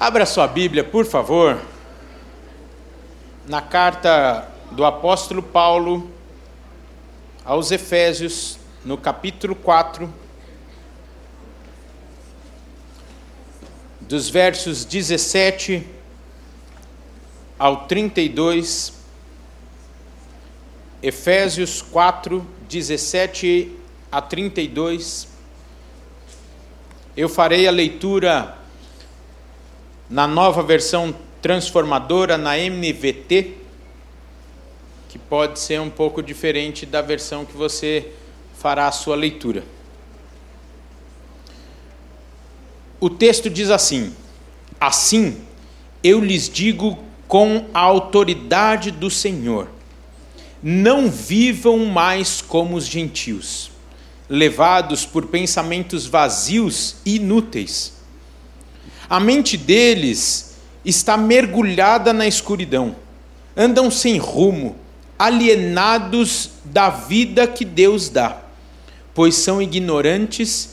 Abra sua Bíblia, por favor, na carta do apóstolo Paulo aos Efésios, no capítulo 4, dos versos 17 ao 32. Efésios 4, 17 a 32. Eu farei a leitura na nova versão transformadora, na MVT, que pode ser um pouco diferente da versão que você fará a sua leitura. O texto diz assim: Assim eu lhes digo com a autoridade do Senhor: não vivam mais como os gentios, levados por pensamentos vazios e inúteis a mente deles está mergulhada na escuridão. Andam sem rumo, alienados da vida que Deus dá, pois são ignorantes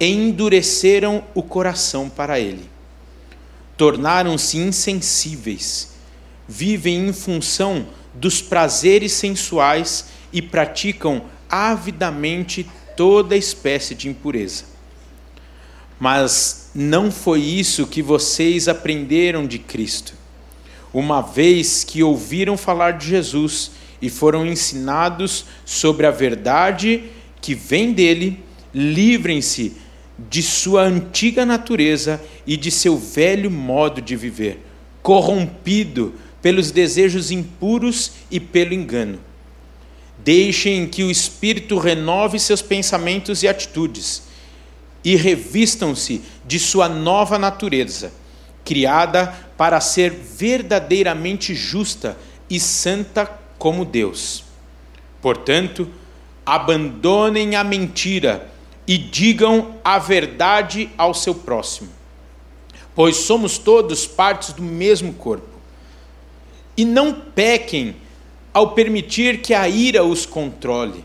e endureceram o coração para Ele. Tornaram-se insensíveis, vivem em função dos prazeres sensuais e praticam avidamente toda espécie de impureza. Mas não foi isso que vocês aprenderam de Cristo. Uma vez que ouviram falar de Jesus e foram ensinados sobre a verdade que vem dele, livrem-se de sua antiga natureza e de seu velho modo de viver, corrompido pelos desejos impuros e pelo engano. Deixem que o Espírito renove seus pensamentos e atitudes e revistam-se de sua nova natureza, criada para ser verdadeiramente justa e santa como Deus. Portanto, abandonem a mentira e digam a verdade ao seu próximo, pois somos todos partes do mesmo corpo. E não pequem ao permitir que a ira os controle.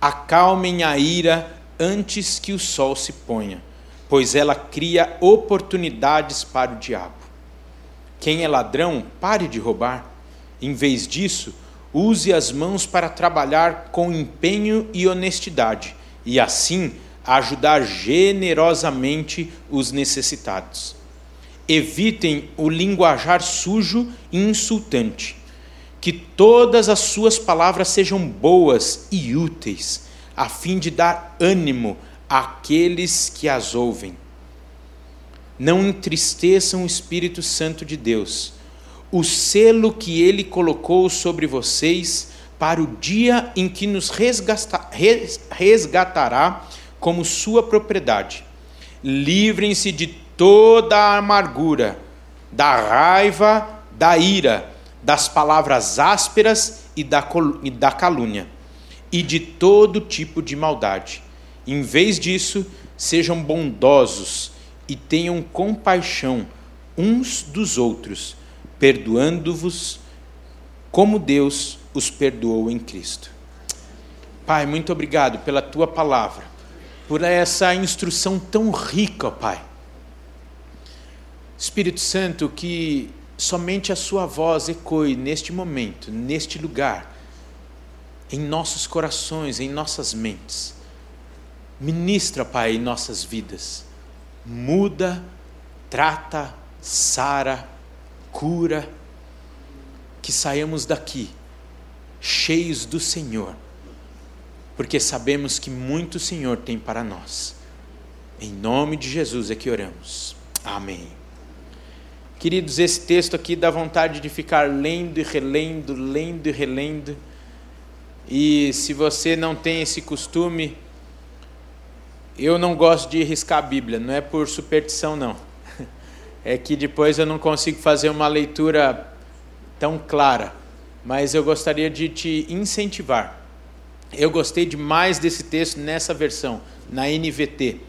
Acalmem a ira antes que o sol se ponha, pois ela cria oportunidades para o diabo. Quem é ladrão, pare de roubar. Em vez disso, use as mãos para trabalhar com empenho e honestidade, e assim ajudar generosamente os necessitados. Evitem o linguajar sujo e insultante. Que todas as suas palavras sejam boas e úteis a fim de dar ânimo àqueles que as ouvem. Não entristeçam o Espírito Santo de Deus, o selo que ele colocou sobre vocês para o dia em que nos resgatará como sua propriedade. Livrem-se de toda a amargura, da raiva, da ira, das palavras ásperas e da calúnia e de todo tipo de maldade. Em vez disso, sejam bondosos e tenham compaixão uns dos outros, perdoando-vos como Deus os perdoou em Cristo. Pai, muito obrigado pela tua palavra, por essa instrução tão rica, Pai. Espírito Santo, que somente a sua voz ecoe neste momento, neste lugar em nossos corações, em nossas mentes. Ministra, Pai, em nossas vidas. Muda, trata, sara, cura. Que saiamos daqui cheios do Senhor, porque sabemos que muito o Senhor tem para nós. Em nome de Jesus é que oramos. Amém. Queridos, esse texto aqui dá vontade de ficar lendo e relendo, lendo e relendo e se você não tem esse costume, eu não gosto de riscar a Bíblia, não é por superstição, não. É que depois eu não consigo fazer uma leitura tão clara. Mas eu gostaria de te incentivar. Eu gostei demais desse texto nessa versão, na NVT.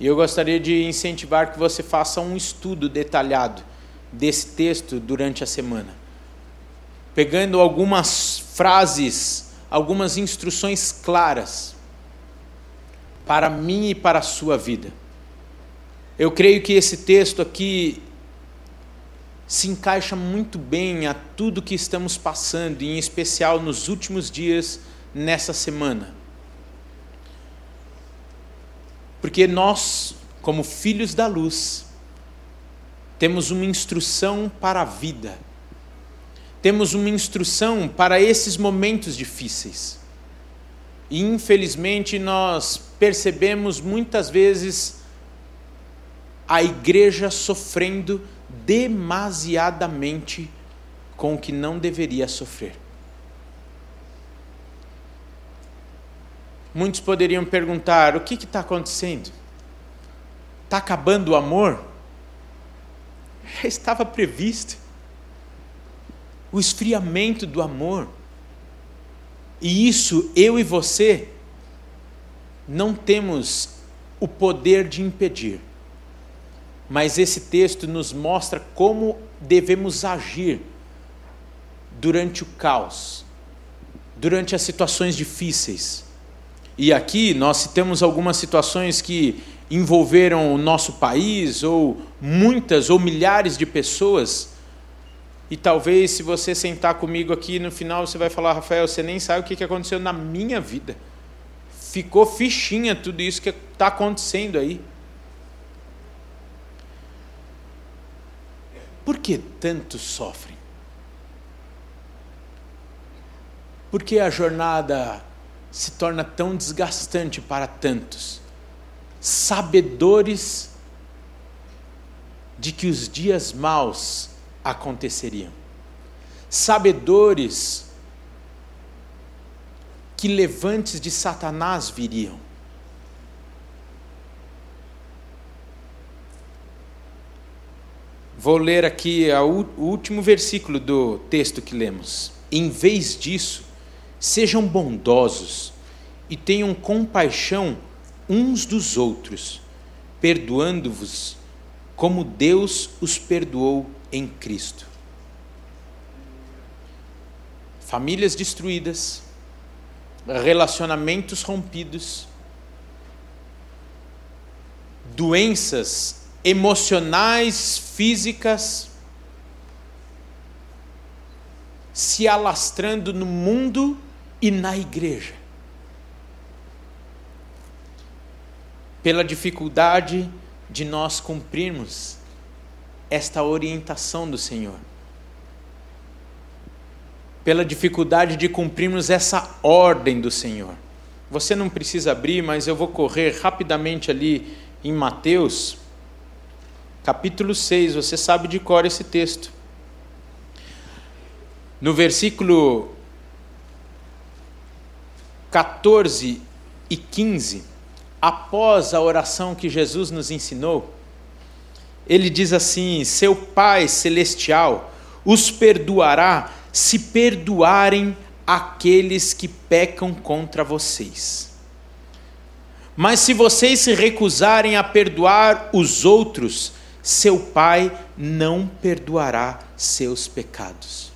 E eu gostaria de incentivar que você faça um estudo detalhado desse texto durante a semana. Pegando algumas frases, algumas instruções claras para mim e para a sua vida. Eu creio que esse texto aqui se encaixa muito bem a tudo que estamos passando, em especial nos últimos dias nessa semana. Porque nós, como filhos da luz, temos uma instrução para a vida, temos uma instrução para esses momentos difíceis. E infelizmente nós percebemos muitas vezes a igreja sofrendo demasiadamente com o que não deveria sofrer. Muitos poderiam perguntar: o que está acontecendo? Está acabando o amor? Estava previsto o esfriamento do amor. E isso eu e você não temos o poder de impedir mas esse texto nos mostra como devemos agir durante o caos, durante as situações difíceis. E aqui nós citamos algumas situações que envolveram o nosso país, ou muitas ou milhares de pessoas. E talvez, se você sentar comigo aqui no final, você vai falar, Rafael, você nem sabe o que aconteceu na minha vida. Ficou fichinha tudo isso que está acontecendo aí. Por que tantos sofrem? Por que a jornada se torna tão desgastante para tantos? Sabedores de que os dias maus aconteceriam. Sabedores que levantes de Satanás viriam Vou ler aqui o último versículo do texto que lemos. Em vez disso, sejam bondosos e tenham compaixão uns dos outros, perdoando-vos como Deus os perdoou em Cristo. Famílias destruídas, relacionamentos rompidos, doenças emocionais, físicas, se alastrando no mundo e na igreja. Pela dificuldade de nós cumprirmos esta orientação do Senhor. Pela dificuldade de cumprirmos essa ordem do Senhor. Você não precisa abrir, mas eu vou correr rapidamente ali em Mateus capítulo 6, você sabe de cor esse texto. No versículo 14 e 15, após a oração que Jesus nos ensinou, ele diz assim: Seu Pai celestial os perdoará se perdoarem aqueles que pecam contra vocês. Mas se vocês se recusarem a perdoar os outros, seu pai não perdoará seus pecados.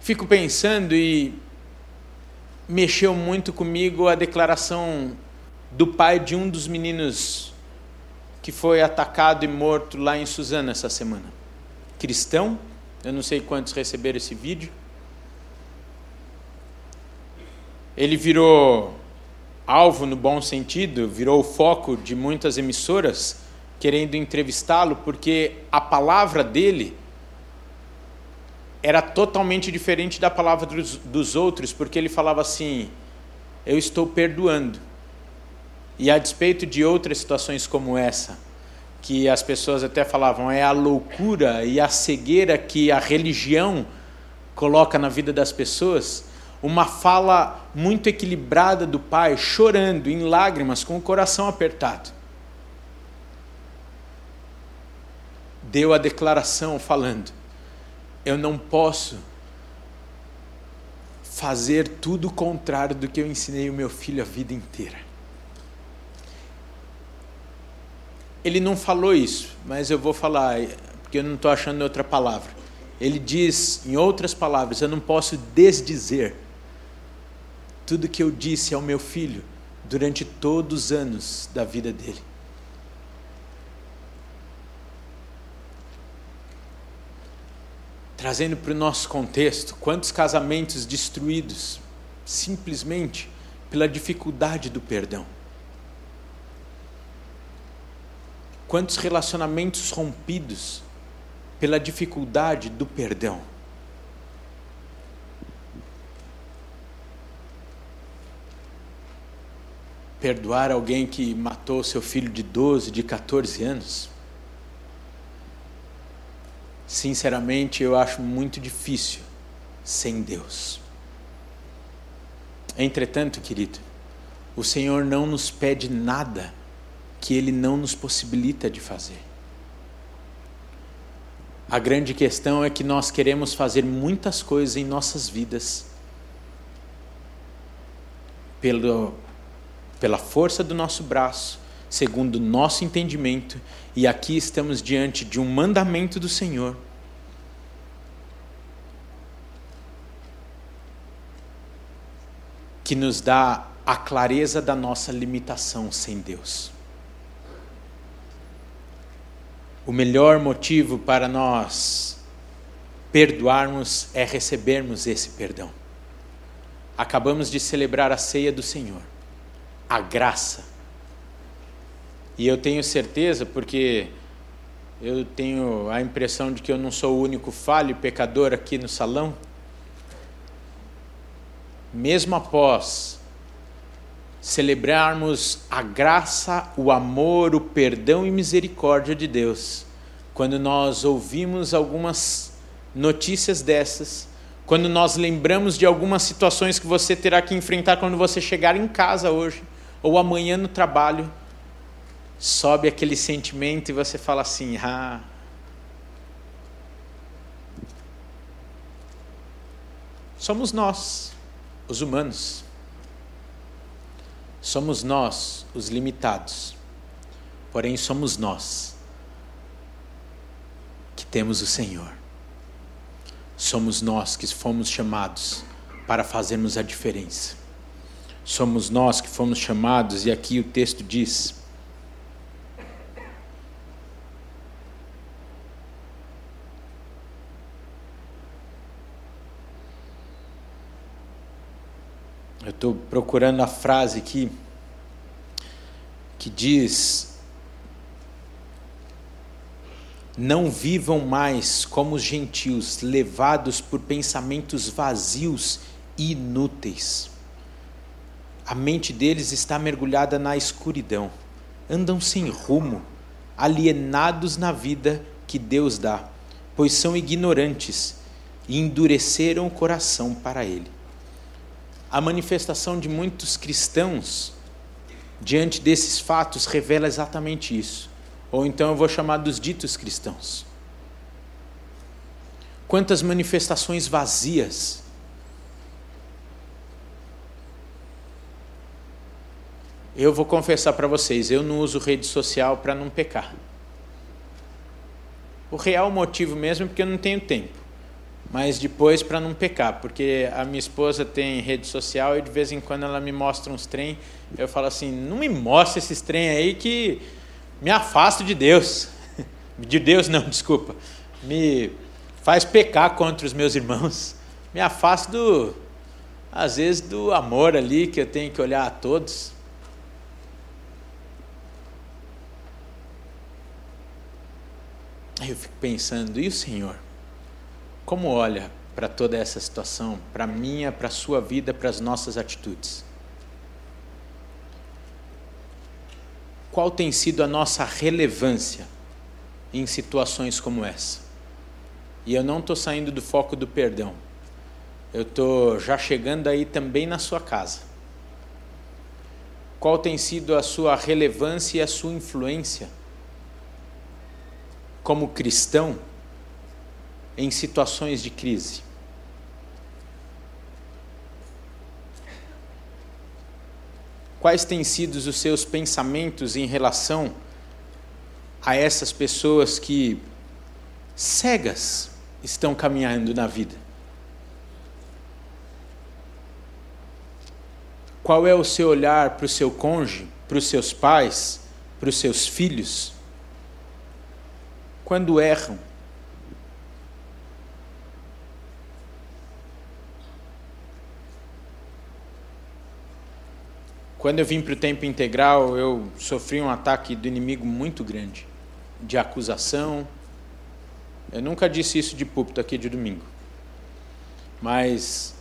Fico pensando e mexeu muito comigo a declaração do pai de um dos meninos que foi atacado e morto lá em Suzano essa semana. Cristão, eu não sei quantos receberam esse vídeo. Ele virou alvo no bom sentido, virou foco de muitas emissoras querendo entrevistá-lo, porque a palavra dele era totalmente diferente da palavra dos, dos, outros, porque ele falava assim: Eu estou perdoando. E a despeito de outras situações como essa, que as pessoas até falavam é a loucura e a cegueira que a religião coloca na vida das pessoas, uma fala muito equilibrada do pai, chorando em lágrimas, com o coração apertado. Deu a declaração falando: Eu não posso fazer tudo o contrário do que eu ensinei o meu filho a vida inteira. Ele não falou isso, mas eu vou falar, porque eu não estou achando outra palavra. Ele diz, em outras palavras, eu não posso desdizer tudo que eu disse ao meu filho durante todos os anos da vida dele. Trazendo para o nosso contexto, quantos casamentos destruídos simplesmente pela dificuldade do perdão. Quantos relacionamentos rompidos pela dificuldade do perdão. Perdoar alguém que matou seu filho de 12, de 14 anos. Sinceramente, eu acho muito difícil sem Deus. Entretanto, querido, o Senhor não nos pede nada que Ele não nos possibilita de fazer. A grande questão é que nós queremos fazer muitas coisas em nossas vidas pelo, pela força do nosso braço, segundo o nosso entendimento, e aqui estamos diante de um mandamento do Senhor. Que nos dá a clareza da nossa limitação sem Deus. O melhor motivo para nós perdoarmos é recebermos esse perdão. Acabamos de celebrar a ceia do Senhor, a graça. E eu tenho certeza, porque eu tenho a impressão de que eu não sou o único falho pecador aqui no salão. Mesmo após celebrarmos a graça, o amor, o perdão e misericórdia de Deus. Quando nós ouvimos algumas notícias dessas, quando nós lembramos de algumas situações que você terá que enfrentar quando você chegar em casa hoje ou amanhã no trabalho, sobe aquele sentimento e você fala assim: "Ah, somos nós, os humanos Somos nós os limitados, porém somos nós que temos o Senhor. Somos nós que fomos chamados para fazermos a diferença. Somos nós que fomos chamados, e aqui o texto diz: Eu estou procurando a frase aqui que diz: Não vivam mais como os gentios, levados por pensamentos vazios e inúteis. A mente deles está mergulhada na escuridão, andam sem rumo, alienados na vida que Deus dá, pois são ignorantes e endureceram o coração para Ele a manifestação de muitos cristãos diante desses fatos revela exatamente isso. Ou então eu vou chamar dos ditos cristãos. Quantas manifestações vazias. Eu vou confessar para vocês, eu não uso rede social para não pecar. O real motivo mesmo é porque eu não tenho tempo mas depois para não pecar, porque a minha esposa tem rede social e de vez em quando ela me mostra uns trem, eu falo assim, não me mostre esses trem aí que me afasto de Deus. De Deus não, desculpa. Me faz pecar contra os meus irmãos. Me afasto do às vezes do amor ali que eu tenho que olhar a todos. Eu fico pensando, e o Senhor? Como olha para toda essa situação, para a minha, para a sua vida, para as nossas atitudes? Qual tem sido a nossa relevância em situações como essa? E eu não estou saindo do foco do perdão. Eu estou já chegando aí também na sua casa. Qual tem sido a sua relevância e a sua influência como cristão em situações de crise. Quais têm sido os seus pensamentos em relação a essas pessoas que cegas estão caminhando na vida? Qual é o seu olhar para o seu cônjuge, para os seus pais, para os seus filhos? Quando erram, Quando eu vim para o tempo integral, eu sofri um ataque do inimigo muito grande, de acusação. Eu nunca disse isso de púlpito aqui de domingo. Mas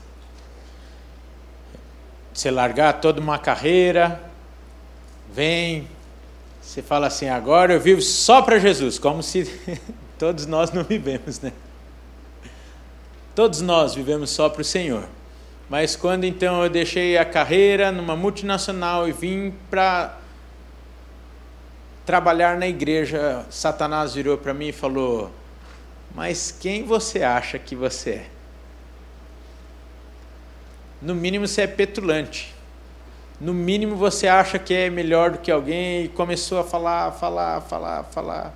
você largar toda uma carreira, vem, você fala assim, agora eu vivo só para Jesus, como se todos nós não vivemos, né? Todos nós vivemos só para o Senhor. Mas quando então eu deixei a carreira numa multinacional e vim para trabalhar na igreja, Satanás virou para mim e falou: Mas quem você acha que você é? No mínimo você é petulante. No mínimo você acha que é melhor do que alguém e começou a falar, falar, falar, falar.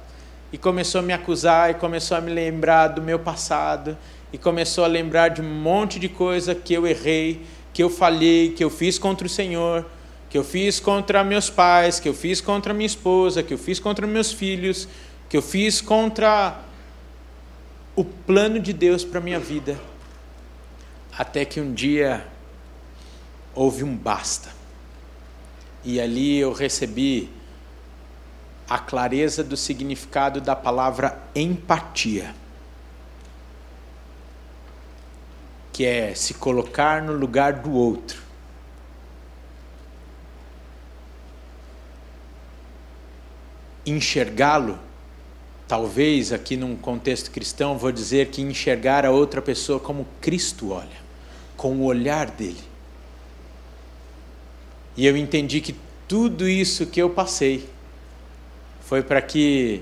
E começou a me acusar e começou a me lembrar do meu passado e começou a lembrar de um monte de coisa que eu errei, que eu falhei, que eu fiz contra o Senhor, que eu fiz contra meus pais, que eu fiz contra minha esposa, que eu fiz contra meus filhos, que eu fiz contra o plano de Deus para minha vida. Até que um dia houve um basta. E ali eu recebi a clareza do significado da palavra empatia. Que é se colocar no lugar do outro. Enxergá-lo, talvez aqui num contexto cristão, vou dizer que enxergar a outra pessoa como Cristo olha, com o olhar dele. E eu entendi que tudo isso que eu passei foi para que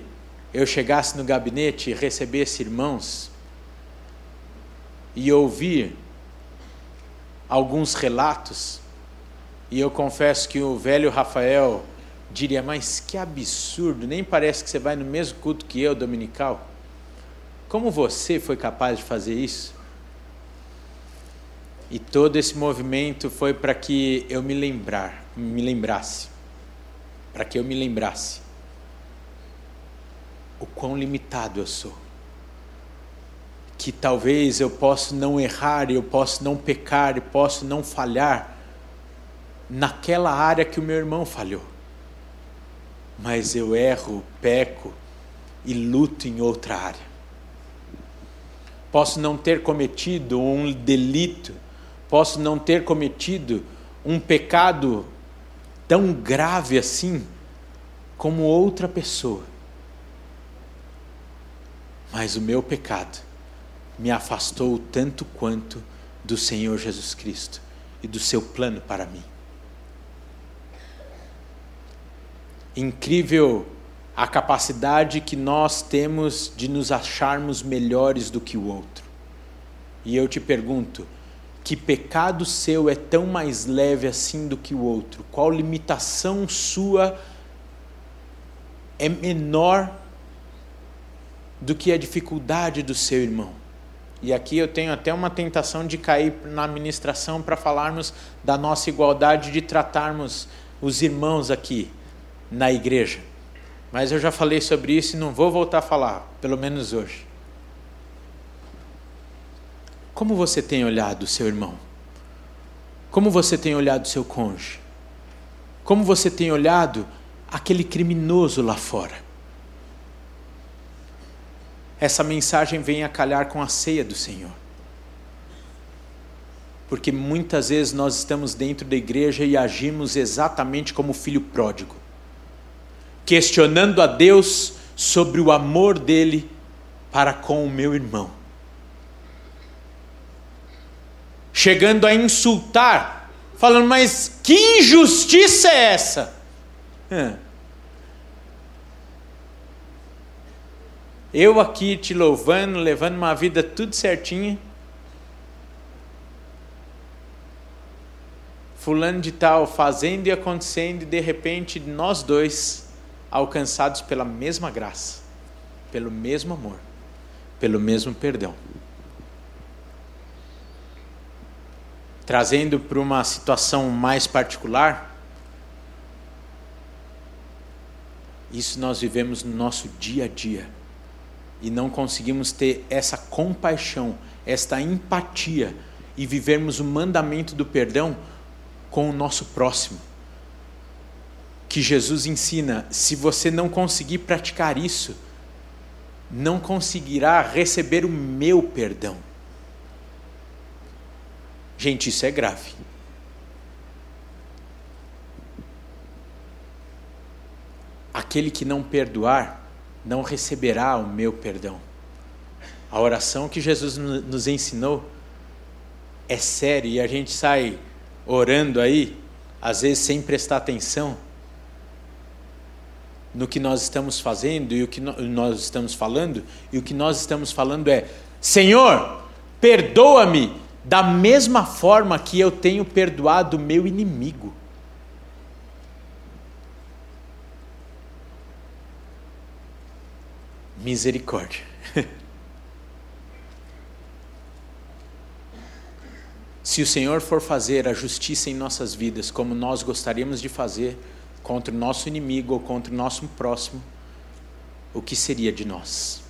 eu chegasse no gabinete e recebesse irmãos e ouvir alguns relatos, e eu confesso que o velho Rafael diria: Mas que absurdo, nem parece que você vai no mesmo culto que eu, dominical. Como você foi capaz de fazer isso? E todo esse movimento foi para que eu me lembrar, me lembrasse, para que eu me lembrasse o quão limitado eu sou que talvez eu possa não errar, eu possa não pecar, eu possa não falhar naquela área que o meu irmão falhou. Mas eu erro, peco e luto em outra área. Posso não ter cometido um delito, posso não ter cometido um pecado tão grave assim como outra pessoa. Mas o meu pecado me afastou tanto quanto do Senhor Jesus Cristo e do seu plano para mim. Incrível a capacidade que nós temos de nos acharmos melhores do que o outro. E eu te pergunto, que pecado seu é tão mais leve assim do que o outro? Qual limitação sua é menor do que a dificuldade do seu irmão? E aqui eu tenho até uma tentação de cair na administração para falarmos da nossa igualdade, de tratarmos os irmãos aqui na igreja. Mas eu já falei sobre isso e não vou voltar a falar, pelo menos hoje. Como você tem olhado o seu irmão? Como você tem olhado o seu cônjuge? Como você tem olhado aquele criminoso lá fora? Essa mensagem vem a calhar com a ceia do Senhor. Porque muitas vezes nós estamos dentro da igreja e agimos exatamente como o filho pródigo, questionando a Deus sobre o amor dele para com o meu irmão, chegando a insultar, falando, mas que injustiça é essa? Eu aqui te louvando, levando uma vida tudo certinha. Fulano de tal fazendo e acontecendo, e de repente nós dois alcançados pela mesma graça, pelo mesmo amor, pelo mesmo perdão. Trazendo para uma situação mais particular, isso nós vivemos no nosso dia a dia e não conseguimos ter essa compaixão, esta empatia e vivermos o mandamento do perdão com o nosso próximo. Que Jesus ensina: se você não conseguir praticar isso, não conseguirá receber o meu perdão. Gente, isso é grave. Aquele que não perdoar não receberá o meu perdão. A oração que Jesus nos ensinou é séria e a gente sai orando aí, às vezes sem prestar atenção no que nós estamos fazendo e o que nós estamos falando, e o que nós estamos falando é: Senhor, perdoa-me da mesma forma que eu tenho perdoado o meu inimigo. Misericórdia. Se o Senhor for fazer a justiça em nossas vidas como nós gostaríamos de fazer contra o nosso inimigo ou contra o nosso próximo, o que seria de nós?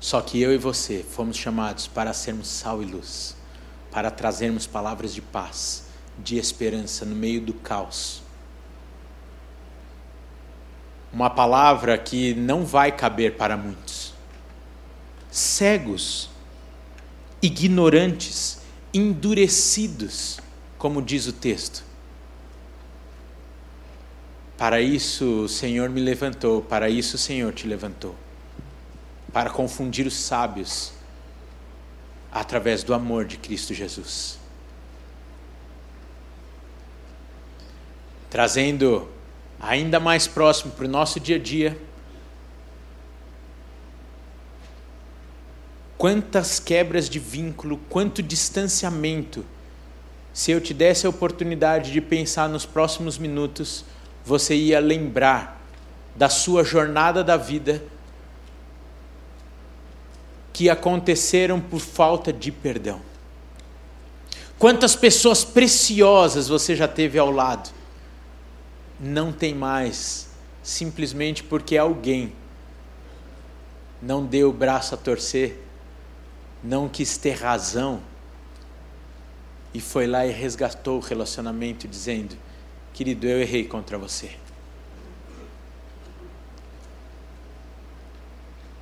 Só que eu e você fomos chamados para sermos sal e luz, para trazermos palavras de paz, de esperança no meio do caos. Uma palavra que não vai caber para muitos. Cegos ignorantes, endurecidos, como diz o texto. Para isso o Senhor me levantou, para isso o Senhor te levantou. Para confundir os sábios através do amor de Cristo Jesus. Trazendo ainda mais próximo para o nosso dia a dia quantas quebras de vínculo, quanto distanciamento. Se eu te desse a oportunidade de pensar nos próximos minutos, você ia lembrar da sua jornada da vida que aconteceram por falta de perdão. Quantas pessoas preciosas você já teve ao lado? Não tem mais, simplesmente porque alguém não deu o braço a torcer não quis ter razão e foi lá e resgatou o relacionamento, dizendo: Querido, eu errei contra você.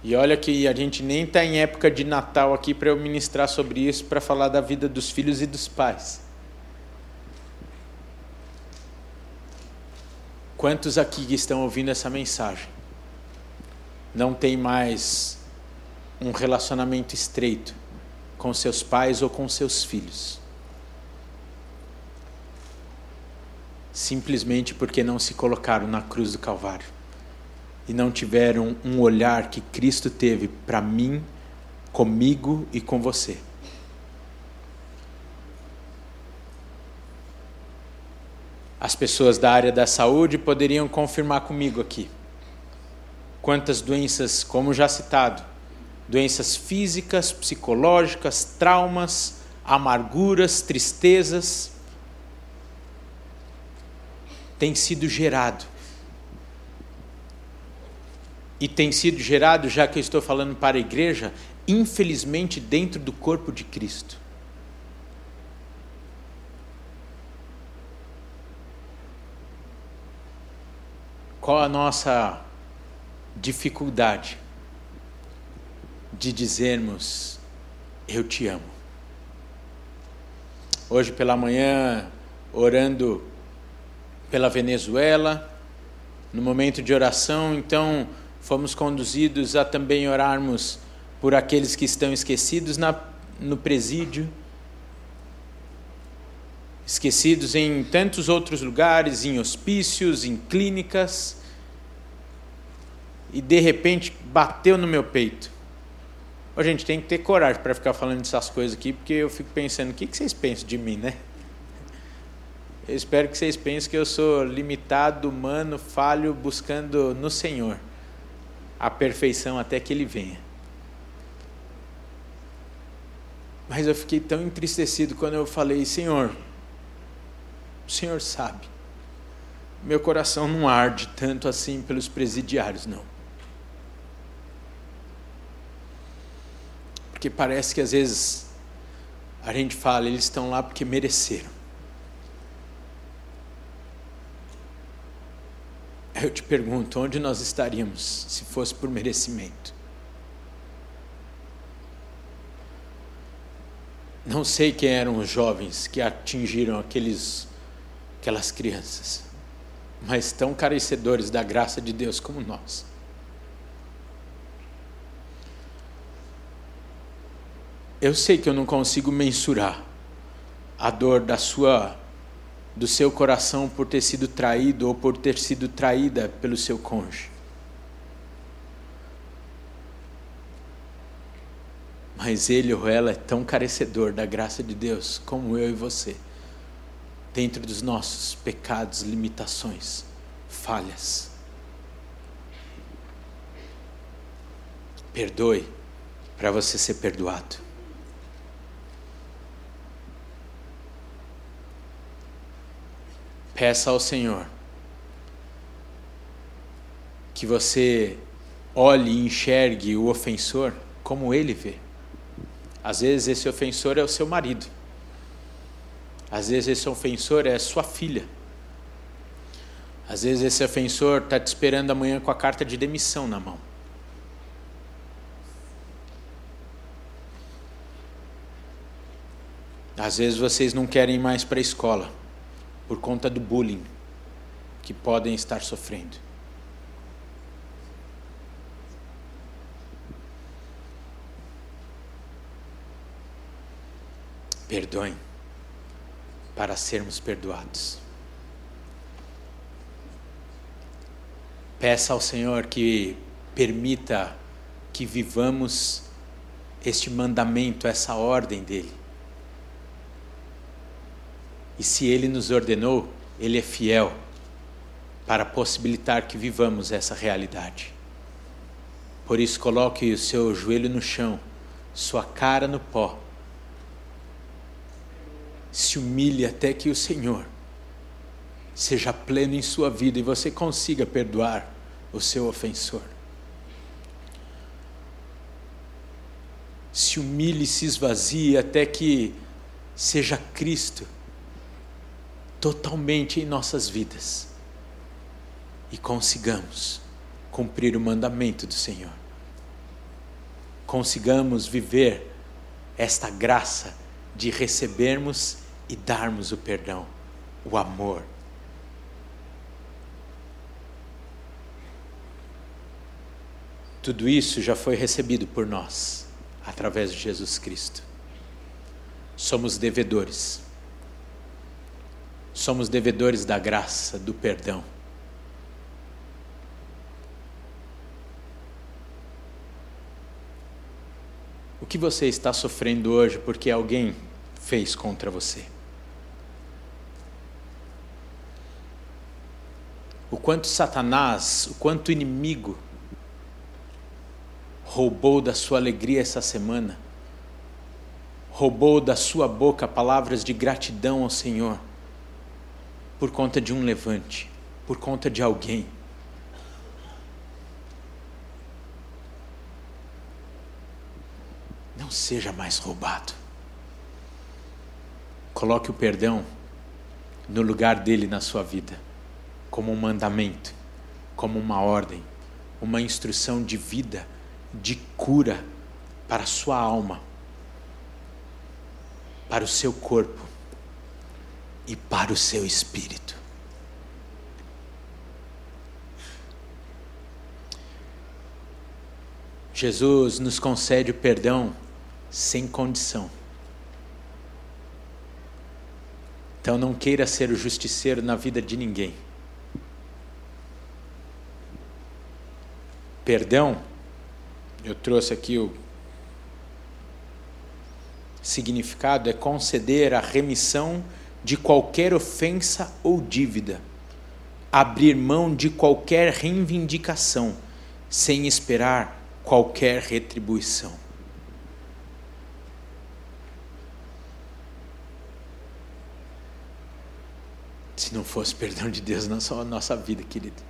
E olha que a gente nem está em época de Natal aqui para eu ministrar sobre isso, para falar da vida dos filhos e dos pais. Quantos aqui que estão ouvindo essa mensagem não tem mais um relacionamento estreito com seus pais ou com seus filhos. Simplesmente porque não se colocaram na cruz do Calvário e não tiveram um olhar que Cristo teve para mim, comigo e com você. As pessoas da área da saúde poderiam confirmar comigo aqui. Quantas doenças, como já citado, doenças físicas, psicológicas, traumas, amarguras, tristezas, tem sido gerado. E tem sido gerado, já que eu estou falando para a igreja, infelizmente dentro do corpo de Cristo. Qual a nossa dificuldade? de dizermos: Eu te amo. Hoje pela manhã, orando pela Venezuela, no momento de oração, então fomos conduzidos a também orarmos por aqueles que estão esquecidos na, no presídio, esquecidos em tantos outros lugares, em hospícios, em clínicas, e de repente bateu no meu peito. Ô, gente, tem que ter coragem para ficar falando dessas coisas aqui, porque eu fico pensando, o que vocês pensam de mim, né? Eu espero que vocês pensem que eu sou limitado, humano, falho, buscando no Senhor a perfeição até que Ele venha. Mas eu fiquei tão entristecido quando eu falei: Senhor, o Senhor sabe, meu coração não arde tanto assim pelos presidiários, não. Porque parece que às vezes a gente fala, eles estão lá porque mereceram. Eu te pergunto, onde nós estaríamos se fosse por merecimento? Não sei quem eram os jovens que atingiram aqueles, aquelas crianças, mas tão carecedores da graça de Deus como nós. Eu sei que eu não consigo mensurar a dor da sua do seu coração por ter sido traído ou por ter sido traída pelo seu cônjuge. Mas ele ou ela é tão carecedor da graça de Deus como eu e você, dentro dos nossos pecados, limitações, falhas. Perdoe para você ser perdoado. Peça ao Senhor que você olhe e enxergue o ofensor como ele vê. Às vezes esse ofensor é o seu marido. Às vezes esse ofensor é sua filha. Às vezes esse ofensor está te esperando amanhã com a carta de demissão na mão. Às vezes vocês não querem ir mais para a escola por conta do bullying que podem estar sofrendo. Perdoem para sermos perdoados. Peça ao Senhor que permita que vivamos este mandamento, essa ordem dele e se Ele nos ordenou, Ele é fiel para possibilitar que vivamos essa realidade. Por isso, coloque o seu joelho no chão, sua cara no pó. Se humilhe até que o Senhor seja pleno em sua vida e você consiga perdoar o seu ofensor. Se humilhe se esvazie até que seja Cristo totalmente em nossas vidas e consigamos cumprir o mandamento do Senhor. Consigamos viver esta graça de recebermos e darmos o perdão, o amor. Tudo isso já foi recebido por nós através de Jesus Cristo. Somos devedores somos devedores da graça, do perdão. O que você está sofrendo hoje porque alguém fez contra você? O quanto Satanás, o quanto o inimigo roubou da sua alegria essa semana, roubou da sua boca palavras de gratidão ao Senhor por conta de um levante, por conta de alguém. Não seja mais roubado. Coloque o perdão no lugar dele na sua vida, como um mandamento, como uma ordem, uma instrução de vida, de cura para a sua alma, para o seu corpo e para o seu espírito. Jesus nos concede o perdão sem condição. Então não queira ser o justiceiro na vida de ninguém. perdão, eu trouxe aqui o significado é conceder a remissão de qualquer ofensa ou dívida, abrir mão de qualquer reivindicação, sem esperar qualquer retribuição. Se não fosse perdão de Deus na nossa vida, querido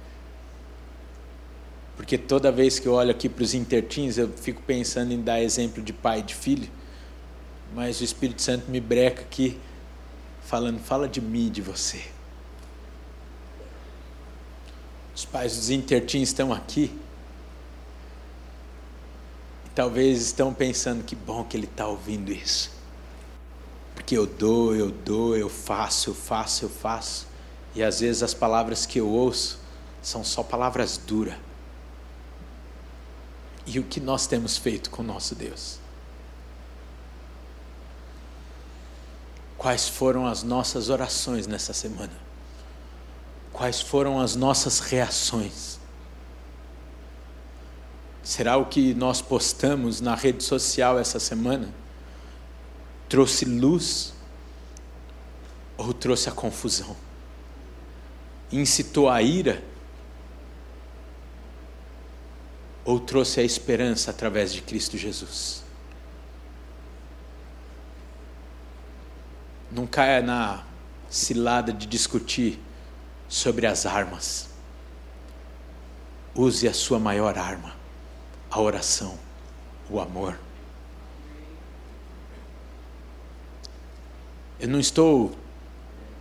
porque toda vez que eu olho aqui para os intertins, eu fico pensando em dar exemplo de pai e de filho, mas o Espírito Santo me breca aqui, falando: fala de mim de você. Os pais dos intertins estão aqui. E talvez estão pensando: que bom que ele está ouvindo isso. Porque eu dou, eu dou, eu faço, eu faço, eu faço. E às vezes as palavras que eu ouço são só palavras duras e o que nós temos feito com nosso Deus. Quais foram as nossas orações nessa semana? Quais foram as nossas reações? Será o que nós postamos na rede social essa semana trouxe luz ou trouxe a confusão? Incitou a ira ou trouxe a esperança através de Cristo Jesus? Não caia na cilada de discutir sobre as armas. Use a sua maior arma, a oração, o amor. Eu não estou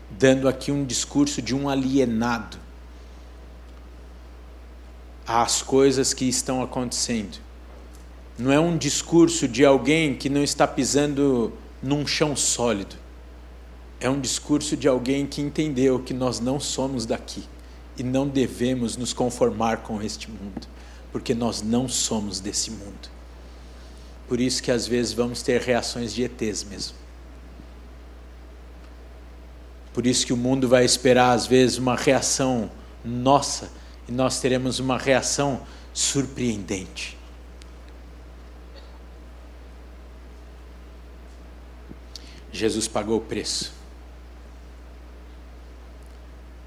dando aqui um discurso de um alienado às coisas que estão acontecendo. Não é um discurso de alguém que não está pisando num chão sólido. É um discurso de alguém que entendeu que nós não somos daqui e não devemos nos conformar com este mundo, porque nós não somos desse mundo. Por isso que às vezes vamos ter reações de ETs mesmo. Por isso que o mundo vai esperar às vezes uma reação nossa e nós teremos uma reação surpreendente. Jesus pagou o preço.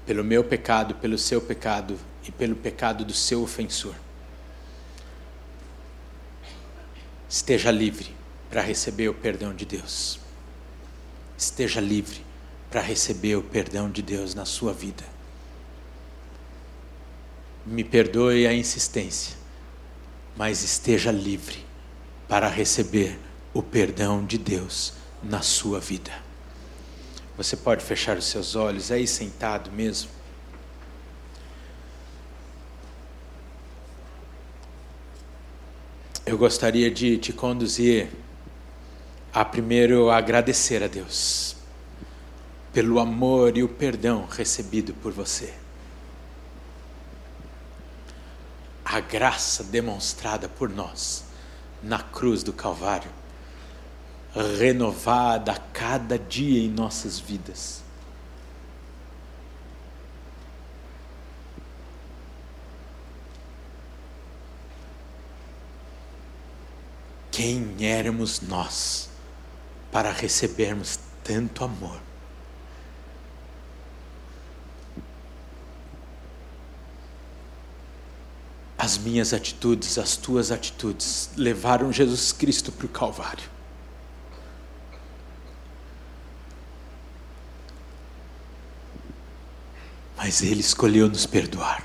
Pelo meu pecado, pelo seu pecado e pelo pecado do seu ofensor. Esteja livre para receber o perdão de Deus. Esteja livre para receber o perdão de Deus na sua vida me perdoe a insistência, mas esteja livre para receber o perdão de Deus na sua vida. Você pode fechar os seus olhos aí sentado mesmo. Eu gostaria de te conduzir a primeiro agradecer a Deus pelo amor e o perdão recebido por você. A graça demonstrada por nós na cruz do Calvário, renovada a cada dia em nossas vidas. Quem éramos nós para recebermos tanto amor? As minhas atitudes, as tuas atitudes levaram Jesus Cristo para o Calvário. Mas Ele escolheu nos perdoar.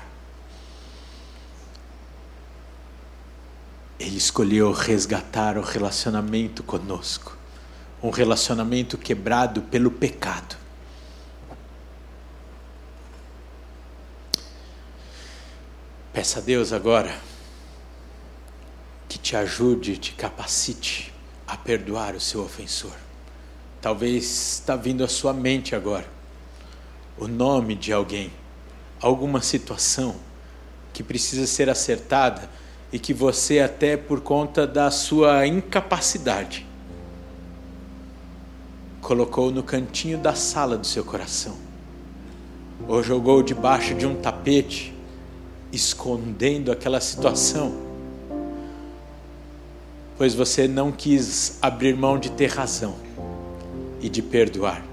Ele escolheu resgatar o relacionamento conosco, um relacionamento quebrado pelo pecado. Peça a Deus agora que te ajude, te capacite a perdoar o seu ofensor. Talvez está vindo à sua mente agora o nome de alguém, alguma situação que precisa ser acertada e que você, até por conta da sua incapacidade, colocou no cantinho da sala do seu coração, ou jogou debaixo de um tapete escondendo aquela situação, pois você não quis abrir mão de ter razão e de perdoar.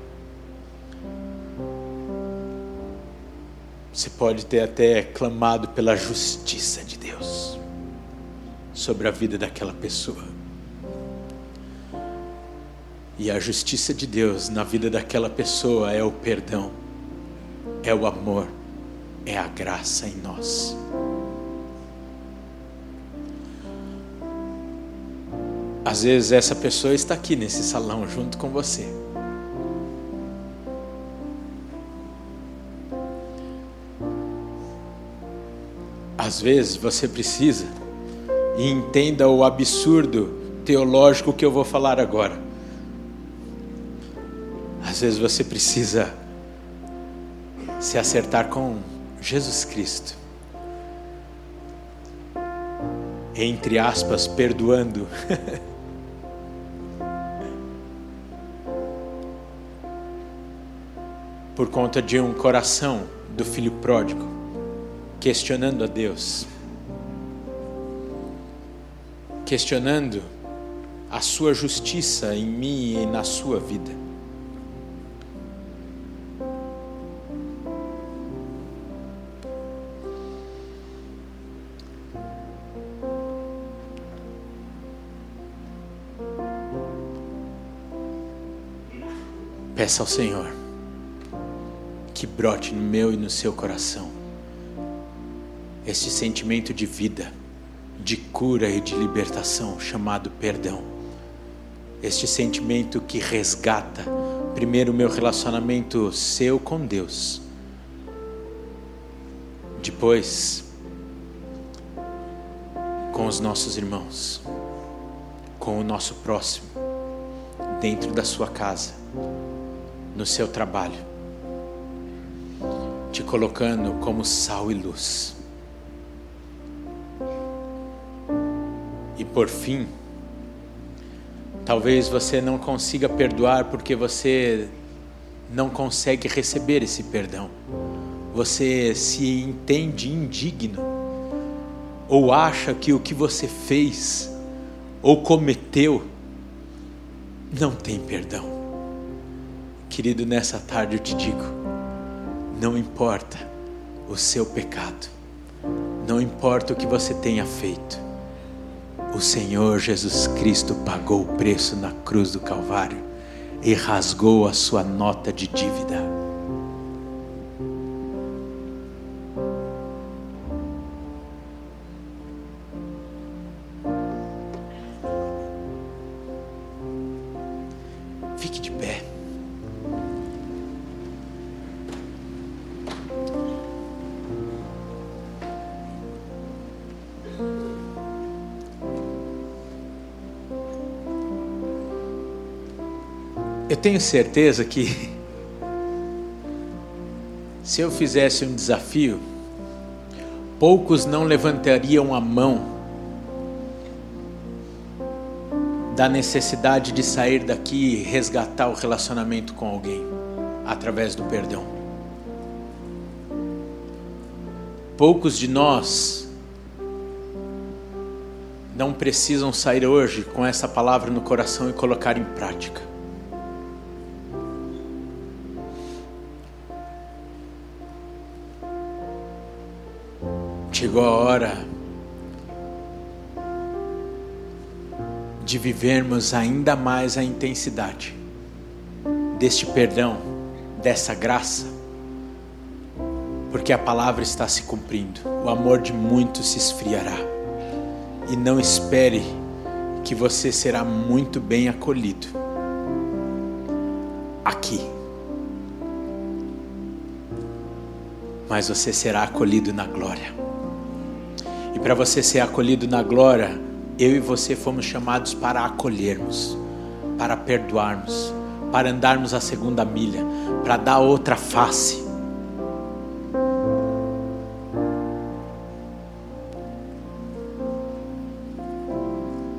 Você pode ter até clamado pela justiça de Deus sobre a vida daquela pessoa. E a justiça de Deus na vida daquela pessoa é o perdão é o amor, é a graça em nós. Às vezes essa pessoa está aqui nesse salão junto com você. Às vezes você precisa e entenda o absurdo teológico que eu vou falar agora. Às vezes você precisa se acertar com Jesus Cristo. Entre aspas, perdoando. Por conta de um coração do filho pródigo, questionando a Deus, questionando a sua justiça em mim e na sua vida. Peça ao Senhor que brote no meu e no seu coração este sentimento de vida, de cura e de libertação chamado perdão. Este sentimento que resgata, primeiro, o meu relacionamento seu com Deus, depois, com os nossos irmãos, com o nosso próximo, dentro da sua casa no seu trabalho, te colocando como sal e luz. E por fim, talvez você não consiga perdoar porque você não consegue receber esse perdão. Você se entende indigno ou acha que o que você fez ou cometeu não tem perdão. Querido, nessa tarde eu te digo: não importa o seu pecado, não importa o que você tenha feito, o Senhor Jesus Cristo pagou o preço na cruz do Calvário e rasgou a sua nota de dívida. Tenho certeza que se eu fizesse um desafio, poucos não levantariam a mão da necessidade de sair daqui e resgatar o relacionamento com alguém através do perdão. Poucos de nós não precisam sair hoje com essa palavra no coração e colocar em prática. Chegou a hora de vivermos ainda mais a intensidade deste perdão, dessa graça, porque a palavra está se cumprindo. O amor de muitos se esfriará. E não espere que você será muito bem acolhido aqui. Mas você será acolhido na glória para você ser acolhido na glória, eu e você fomos chamados para acolhermos, para perdoarmos, para andarmos a segunda milha, para dar outra face.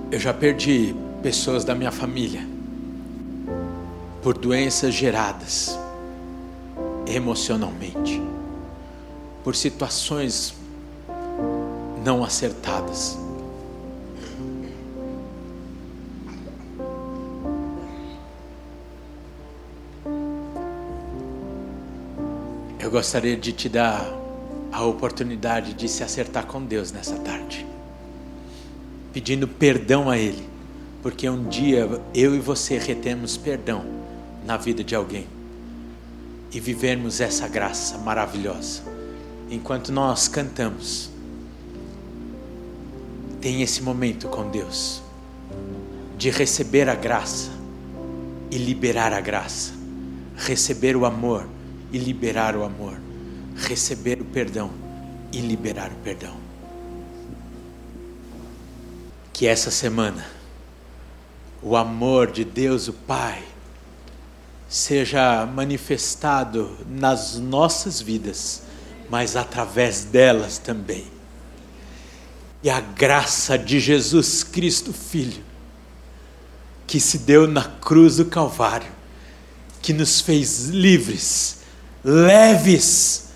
Eu já perdi pessoas da minha família por doenças geradas emocionalmente, por situações não acertadas. Eu gostaria de te dar a oportunidade de se acertar com Deus nessa tarde, pedindo perdão a Ele, porque um dia eu e você retemos perdão na vida de alguém. e vivermos essa graça maravilhosa. Enquanto nós cantamos, tem esse momento com Deus de receber a graça e liberar a graça, receber o amor e liberar o amor, receber o perdão e liberar o perdão. Que essa semana o amor de Deus, o Pai, seja manifestado nas nossas vidas, mas através delas também. E a graça de Jesus Cristo, Filho, que se deu na cruz do Calvário, que nos fez livres, leves,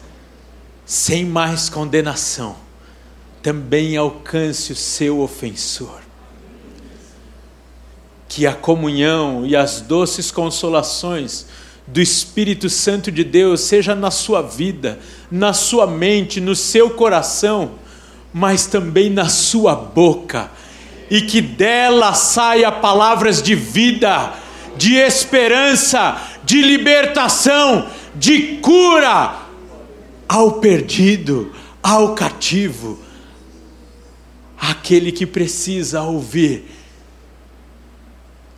sem mais condenação, também alcance o seu ofensor. Que a comunhão e as doces consolações do Espírito Santo de Deus seja na sua vida, na sua mente, no seu coração, mas também na sua boca, e que dela saia palavras de vida, de esperança, de libertação, de cura ao perdido, ao cativo, aquele que precisa ouvir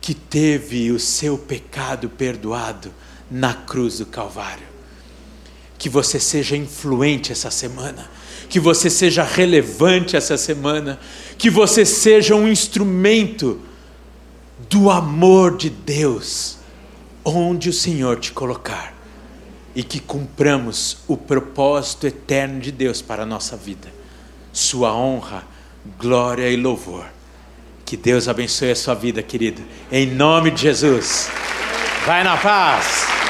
que teve o seu pecado perdoado na cruz do Calvário. Que você seja influente essa semana, que você seja relevante essa semana, que você seja um instrumento do amor de Deus, onde o Senhor te colocar, e que cumpramos o propósito eterno de Deus para a nossa vida, Sua honra, glória e louvor que Deus abençoe a sua vida, querido. Em nome de Jesus. Vai na paz.